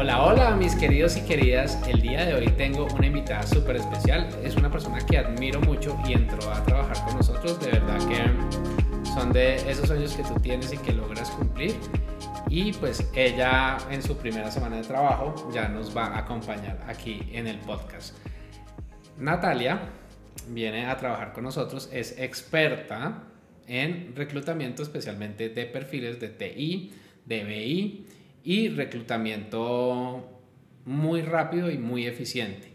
Hola, hola mis queridos y queridas. El día de hoy tengo una invitada súper especial. Es una persona que admiro mucho y entró a trabajar con nosotros. De verdad que son de esos sueños que tú tienes y que logras cumplir. Y pues ella en su primera semana de trabajo ya nos va a acompañar aquí en el podcast. Natalia viene a trabajar con nosotros, es experta en reclutamiento especialmente de perfiles de TI, de BI y reclutamiento muy rápido y muy eficiente.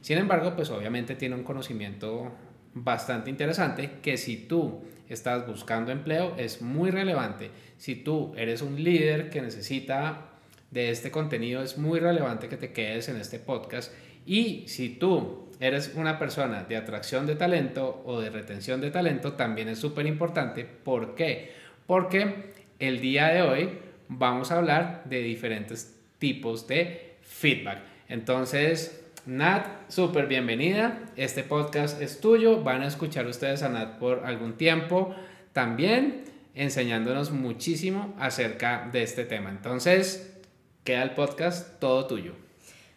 Sin embargo, pues obviamente tiene un conocimiento bastante interesante que si tú estás buscando empleo es muy relevante. Si tú eres un líder que necesita de este contenido es muy relevante que te quedes en este podcast. Y si tú eres una persona de atracción de talento o de retención de talento, también es súper importante. ¿Por qué? Porque el día de hoy vamos a hablar de diferentes tipos de feedback. Entonces, Nat, súper bienvenida. Este podcast es tuyo. Van a escuchar ustedes a Nat por algún tiempo también enseñándonos muchísimo acerca de este tema. Entonces, queda el podcast todo tuyo.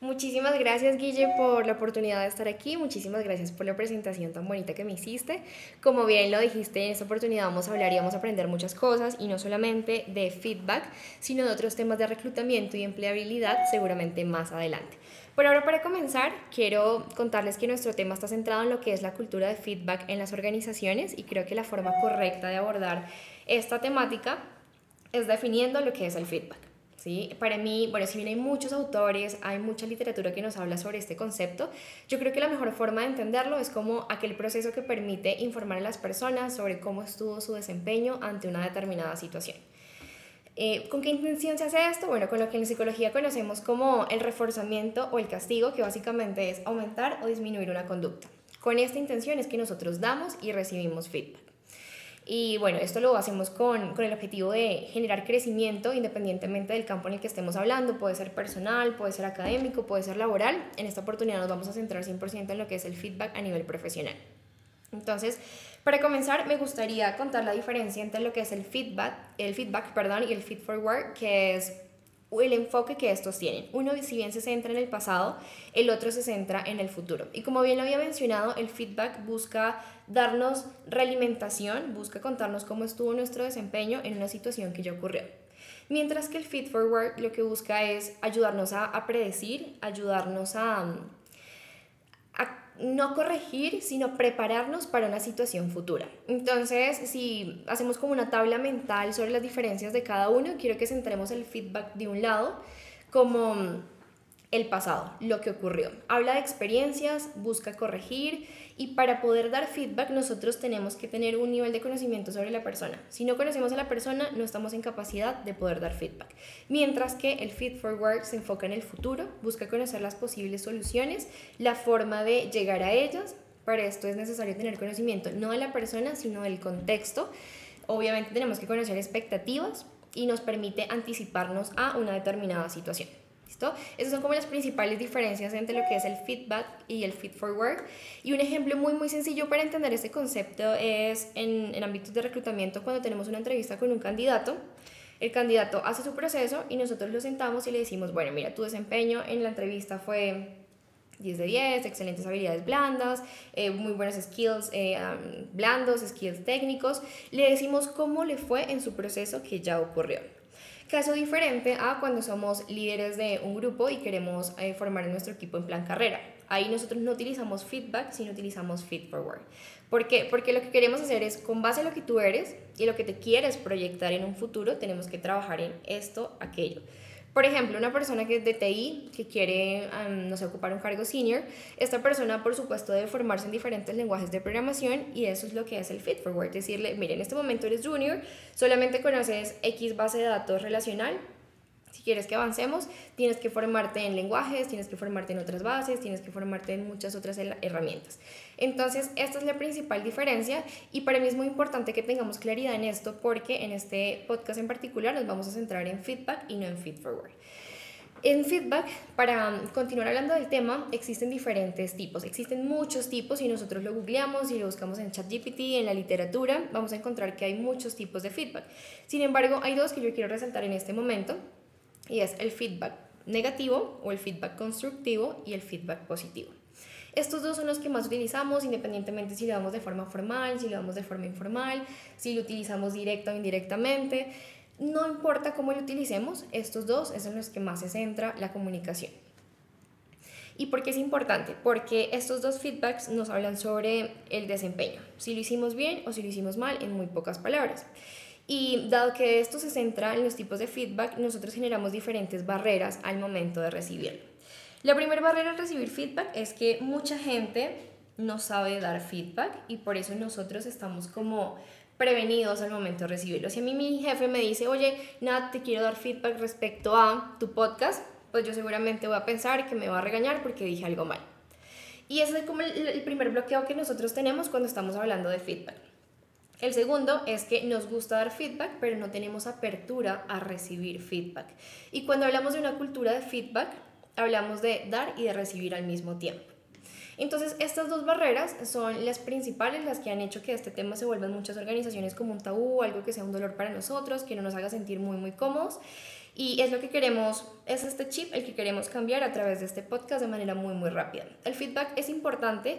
Muchísimas gracias Guille por la oportunidad de estar aquí, muchísimas gracias por la presentación tan bonita que me hiciste. Como bien lo dijiste, en esta oportunidad vamos a hablar y vamos a aprender muchas cosas y no solamente de feedback, sino de otros temas de reclutamiento y empleabilidad seguramente más adelante. Por ahora, para comenzar, quiero contarles que nuestro tema está centrado en lo que es la cultura de feedback en las organizaciones y creo que la forma correcta de abordar esta temática es definiendo lo que es el feedback. ¿Sí? Para mí, bueno, si bien hay muchos autores, hay mucha literatura que nos habla sobre este concepto, yo creo que la mejor forma de entenderlo es como aquel proceso que permite informar a las personas sobre cómo estuvo su desempeño ante una determinada situación. Eh, ¿Con qué intención se hace esto? Bueno, con lo que en psicología conocemos como el reforzamiento o el castigo, que básicamente es aumentar o disminuir una conducta. Con esta intención es que nosotros damos y recibimos feedback. Y bueno, esto lo hacemos con, con, el objetivo de generar crecimiento independientemente del campo en el que estemos hablando. Puede ser personal, puede ser académico, puede ser laboral. En esta oportunidad nos vamos a centrar 100% en lo que es el feedback a nivel profesional. Entonces, para comenzar, me gustaría contar la diferencia entre lo que es el feedback, el feedback, perdón, y el feed forward, que es el enfoque que estos tienen. Uno, si bien se centra en el pasado, el otro se centra en el futuro. Y como bien lo había mencionado, el feedback busca darnos realimentación, busca contarnos cómo estuvo nuestro desempeño en una situación que ya ocurrió. Mientras que el feed forward lo que busca es ayudarnos a, a predecir, ayudarnos a, a no corregir, sino prepararnos para una situación futura. Entonces, si hacemos como una tabla mental sobre las diferencias de cada uno, quiero que centremos el feedback de un lado como el pasado, lo que ocurrió. Habla de experiencias, busca corregir y para poder dar feedback nosotros tenemos que tener un nivel de conocimiento sobre la persona. Si no conocemos a la persona, no estamos en capacidad de poder dar feedback. Mientras que el feed forward se enfoca en el futuro, busca conocer las posibles soluciones, la forma de llegar a ellas. Para esto es necesario tener conocimiento no de la persona, sino del contexto. Obviamente tenemos que conocer expectativas y nos permite anticiparnos a una determinada situación. ¿Listo? Esas son como las principales diferencias entre lo que es el feedback y el feed forward. Y un ejemplo muy, muy sencillo para entender este concepto es en, en ámbitos de reclutamiento cuando tenemos una entrevista con un candidato. El candidato hace su proceso y nosotros lo sentamos y le decimos, bueno, mira, tu desempeño en la entrevista fue 10 de 10, excelentes habilidades blandas, eh, muy buenos skills eh, blandos, skills técnicos. Le decimos cómo le fue en su proceso que ya ocurrió. Caso diferente a cuando somos líderes de un grupo y queremos eh, formar nuestro equipo en plan carrera. Ahí nosotros no utilizamos feedback, sino utilizamos feed forward. ¿Por qué? Porque lo que queremos hacer es, con base en lo que tú eres y lo que te quieres proyectar en un futuro, tenemos que trabajar en esto, aquello. Por ejemplo, una persona que es de TI, que quiere, no sé, ocupar un cargo senior, esta persona, por supuesto, debe formarse en diferentes lenguajes de programación y eso es lo que es el fit forward. Decirle, mire, en este momento eres junior, solamente conoces X base de datos relacional, Si quieres que avancemos, tienes que formarte en lenguajes, tienes que formarte en otras bases, tienes que formarte en muchas otras herramientas. Entonces, esta es la principal diferencia y para mí es muy importante que tengamos claridad en esto porque en este podcast en particular nos vamos a centrar en feedback y no en feed forward. En feedback, para continuar hablando del tema, existen diferentes tipos. Existen muchos tipos y nosotros lo googleamos y lo buscamos en ChatGPT, en la literatura, vamos a encontrar que hay muchos tipos de feedback. Sin embargo, hay dos que yo quiero resaltar en este momento y es el feedback negativo o el feedback constructivo y el feedback positivo. Estos dos son los que más utilizamos, independientemente si lo damos de forma formal, si lo damos de forma informal, si lo utilizamos directa o indirectamente. No importa cómo lo utilicemos, estos dos es los que más se centra la comunicación. ¿Y por qué es importante? Porque estos dos feedbacks nos hablan sobre el desempeño, si lo hicimos bien o si lo hicimos mal en muy pocas palabras. Y dado que esto se centra en los tipos de feedback, nosotros generamos diferentes barreras al momento de recibirlo. La primera barrera al recibir feedback es que mucha gente no sabe dar feedback y por eso nosotros estamos como prevenidos al momento de recibirlo. Si a mí mi jefe me dice, oye, nada, te quiero dar feedback respecto a tu podcast, pues yo seguramente voy a pensar que me va a regañar porque dije algo mal. Y ese es como el primer bloqueo que nosotros tenemos cuando estamos hablando de feedback. El segundo es que nos gusta dar feedback, pero no tenemos apertura a recibir feedback. Y cuando hablamos de una cultura de feedback, hablamos de dar y de recibir al mismo tiempo. Entonces, estas dos barreras son las principales, las que han hecho que este tema se vuelva en muchas organizaciones como un tabú, algo que sea un dolor para nosotros, que no nos haga sentir muy, muy cómodos. Y es lo que queremos, es este chip el que queremos cambiar a través de este podcast de manera muy, muy rápida. El feedback es importante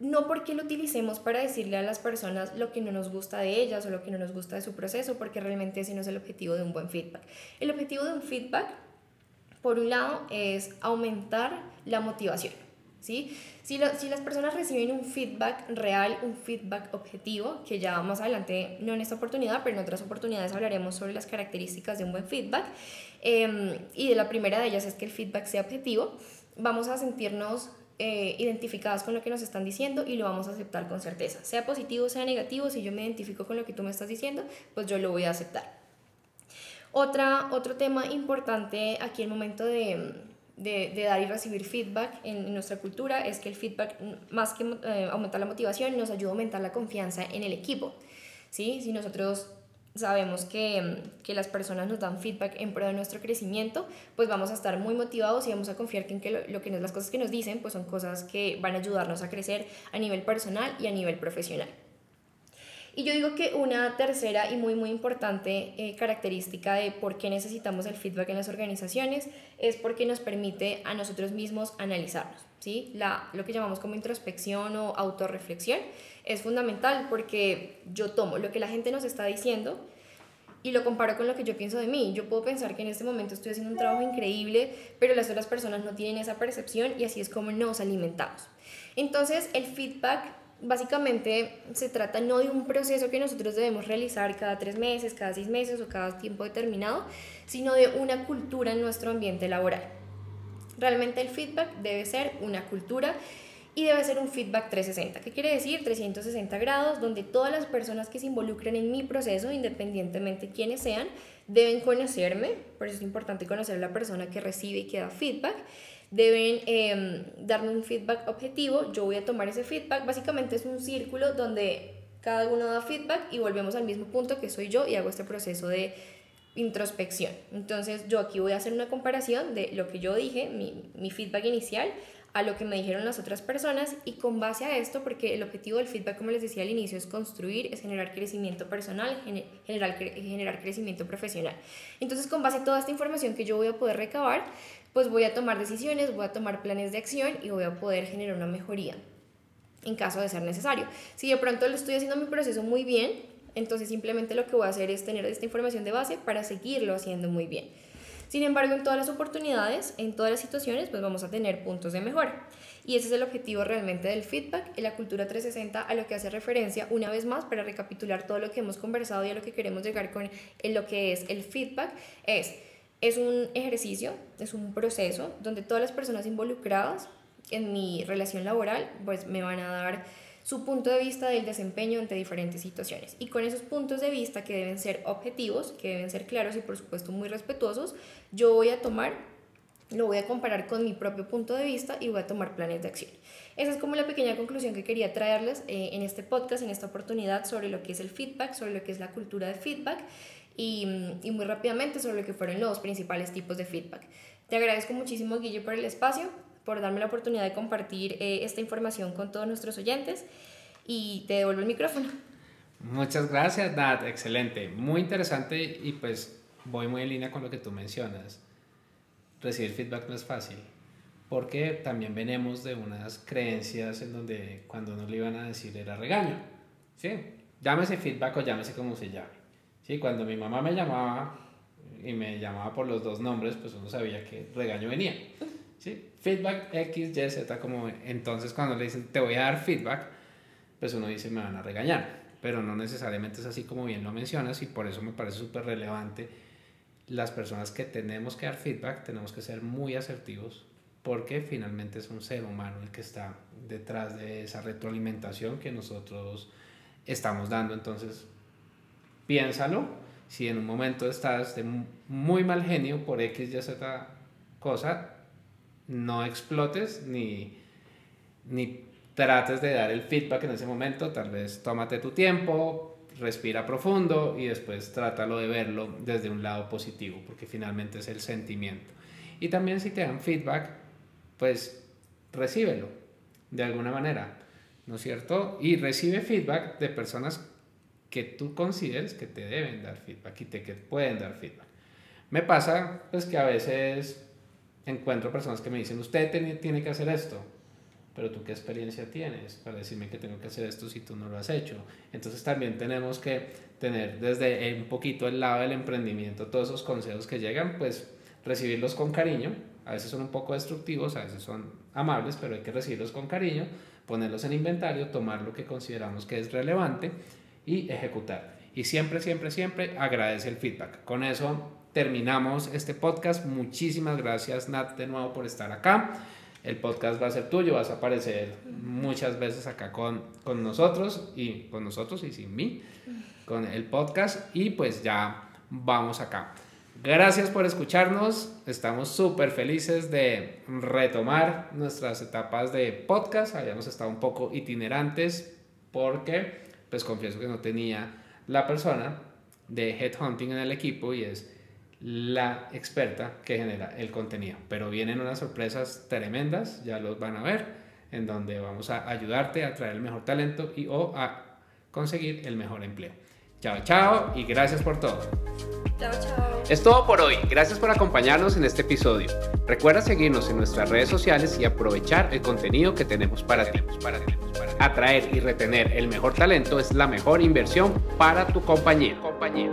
no porque lo utilicemos para decirle a las personas lo que no nos gusta de ellas o lo que no nos gusta de su proceso, porque realmente ese no es el objetivo de un buen feedback. El objetivo de un feedback, por un lado, es aumentar la motivación. ¿sí? Si, si las personas reciben un feedback real, un feedback objetivo, que ya más adelante, no en esta oportunidad, pero en otras oportunidades hablaremos sobre las características de un buen feedback, em, y de la primera de ellas es que el feedback sea objetivo, vamos a sentirnos eh, identificadas con lo que nos están diciendo y lo vamos a aceptar con certeza. Sea positivo, sea negativo, si yo me identifico con lo que tú me estás diciendo, pues yo lo voy a aceptar. Otra, otro tema importante aquí el momento de, de, dar y recibir feedback en, nuestra cultura es que el feedback, más que eh, aumentar la motivación, nos ayuda a aumentar la confianza en el equipo. ¿sí? Si nosotros sabemos que, que, las personas nos dan feedback en pro de nuestro crecimiento, pues vamos a estar muy motivados y vamos a confiar que, en que lo, lo que las cosas que nos dicen pues son cosas que van a ayudarnos a crecer a nivel personal y a nivel profesional. Y yo digo que una tercera y muy muy importante eh, característica de por qué necesitamos el feedback en las organizaciones es porque nos permite a nosotros mismos analizarnos. ¿sí? La, lo que llamamos como introspección o autorreflexión es fundamental porque yo tomo lo que la gente nos está diciendo y lo comparo con lo que yo pienso de mí. Yo puedo pensar que en este momento estoy haciendo un trabajo increíble, pero las otras personas no tienen esa percepción y así es como nos alimentamos. Entonces, el feedback básicamente se trata no de un proceso que nosotros debemos realizar cada tres meses, cada seis meses o cada tiempo determinado, sino de una cultura en nuestro ambiente laboral. Realmente el feedback debe ser una cultura y debe ser un feedback 360. ¿Qué quiere decir? 360 grados, donde todas las personas que se involucren en mi proceso, independientemente de quiénes sean, deben conocerme, por eso es importante conocer a la persona que recibe y que da feedback deben eh, darme un feedback objetivo, yo voy a tomar ese feedback, básicamente es un círculo donde cada uno da feedback y volvemos al mismo punto que soy yo y hago este proceso de introspección. Entonces yo aquí voy a hacer una comparación de lo que yo dije, mi, mi feedback inicial, a lo que me dijeron las otras personas y con base a esto, porque el objetivo del feedback, como les decía al inicio, es construir, es generar crecimiento personal, generar, generar crecimiento profesional. Entonces, con base a toda esta información que yo voy a poder recabar, pues voy a tomar decisiones, voy a tomar planes de acción y voy a poder generar una mejoría en caso de ser necesario. Si de pronto lo estoy haciendo mi proceso muy bien, entonces simplemente lo que voy a hacer es tener esta información de base para seguirlo haciendo muy bien. Sin embargo, en todas las oportunidades, en todas las situaciones, pues vamos a tener puntos de mejora. Y ese es el objetivo realmente del feedback, en la cultura 360, a lo que hace referencia una vez más para recapitular todo lo que hemos conversado y a lo que queremos llegar con en lo que es el feedback, es es un ejercicio, es un proceso donde todas las personas involucradas en mi relación laboral pues me van a dar su punto de vista del desempeño ante diferentes situaciones. Y con esos puntos de vista que deben ser objetivos, que deben ser claros y por supuesto muy respetuosos, yo voy a tomar, lo voy a comparar con mi propio punto de vista y voy a tomar planes de acción. Esa es como la pequeña conclusión que quería traerles eh, en este podcast, en esta oportunidad, sobre lo que es el feedback, sobre lo que es la cultura de feedback y, y muy rápidamente sobre lo que fueron los principales tipos de feedback. Te agradezco muchísimo, Guille, por el espacio por darme la oportunidad de compartir eh, esta información con todos nuestros oyentes y te devuelvo el micrófono. Muchas gracias, Nat, excelente, muy interesante y pues voy muy en línea con lo que tú mencionas. Recibir feedback no es fácil, porque también venimos de unas creencias en donde cuando nos lo iban a decir era regaño, ¿sí? Llámese feedback o llámese como se llame, ¿sí? Cuando mi mamá me llamaba y me llamaba por los dos nombres, pues uno sabía que regaño venía. Feedback X, Y, Z, como entonces cuando le dicen te voy a dar feedback, pues uno dice me van a regañar, pero no necesariamente es así como bien lo mencionas y por eso me parece súper relevante. Las personas que tenemos que dar feedback tenemos que ser muy asertivos porque finalmente es un ser humano el que está detrás de esa retroalimentación que nosotros estamos dando. Entonces, piénsalo. Si en un momento estás de muy mal genio por X, Y, Z cosa, no explotes ni, ni trates de dar el feedback en ese momento, tal vez tómate tu tiempo, respira profundo y después trátalo de verlo desde un lado positivo, porque finalmente es el sentimiento. Y también si te dan feedback, pues recíbelo de alguna manera, ¿no es cierto? Y recibe feedback de personas que tú consideres que te deben dar feedback y te que pueden dar feedback. Me pasa pues que a veces encuentro personas que me dicen, usted tiene que hacer esto, pero tú qué experiencia tienes para decirme que tengo que hacer esto si tú no lo has hecho. Entonces también tenemos que tener desde un poquito el lado del emprendimiento todos esos consejos que llegan, pues recibirlos con cariño. A veces son un poco destructivos, a veces son amables, pero hay que recibirlos con cariño, ponerlos en inventario, tomar lo que consideramos que es relevante y ejecutar. Y siempre, siempre, siempre agradece el feedback. Con eso terminamos este podcast. Muchísimas gracias, Nat, de nuevo por estar acá. El podcast va a ser tuyo, vas a aparecer muchas veces acá con, con nosotros y con nosotros y sin mí, con el podcast. Y pues ya vamos acá. Gracias por escucharnos. Estamos súper felices de retomar nuestras etapas de podcast. Habíamos estado un poco itinerantes porque, pues confieso que no tenía la persona de headhunting en el equipo y es la experta que genera el contenido. Pero vienen unas sorpresas tremendas, ya los van a ver, en donde vamos a ayudarte a traer el mejor talento y o a conseguir el mejor empleo. Chao, chao y gracias por todo. Chao, chao. Es todo por hoy. Gracias por acompañarnos en este episodio. Recuerda seguirnos en nuestras redes sociales y aprovechar el contenido que tenemos para ti. Para ti, para Atraer y retener el mejor talento es la mejor inversión para tu compañía. compañía.